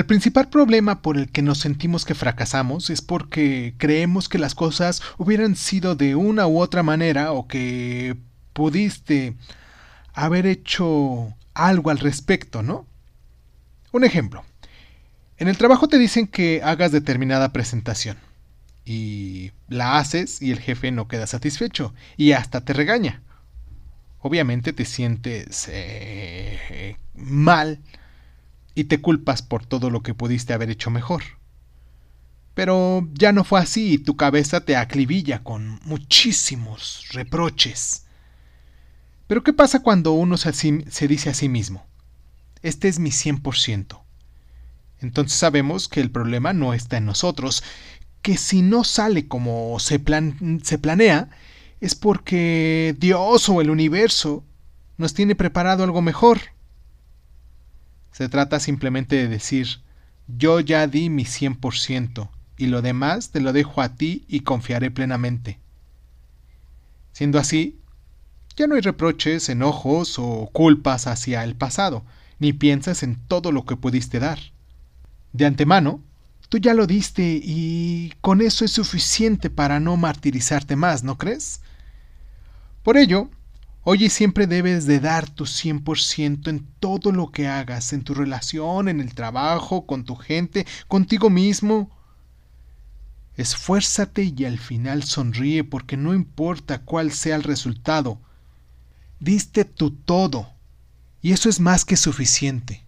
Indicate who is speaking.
Speaker 1: El principal problema por el que nos sentimos que fracasamos es porque creemos que las cosas hubieran sido de una u otra manera o que pudiste haber hecho algo al respecto, ¿no? Un ejemplo. En el trabajo te dicen que hagas determinada presentación y la haces y el jefe no queda satisfecho y hasta te regaña. Obviamente te sientes eh, mal y te culpas por todo lo que pudiste haber hecho mejor. Pero ya no fue así y tu cabeza te aclivilla con muchísimos reproches. Pero ¿qué pasa cuando uno se, se dice a sí mismo? Este es mi 100%. Entonces sabemos que el problema no está en nosotros, que si no sale como se, plan se planea, es porque Dios o el universo nos tiene preparado algo mejor. Se trata simplemente de decir, yo ya di mi 100% y lo demás te lo dejo a ti y confiaré plenamente. Siendo así, ya no hay reproches, enojos o culpas hacia el pasado, ni piensas en todo lo que pudiste dar. De antemano, tú ya lo diste y con eso es suficiente para no martirizarte más, ¿no crees? Por ello, hoy y siempre debes de dar tu 100% en todo lo que hagas, en tu relación, en el trabajo, con tu gente, contigo mismo. Esfuérzate y al final sonríe porque no importa cuál sea el resultado. Diste tu todo y eso es más que suficiente.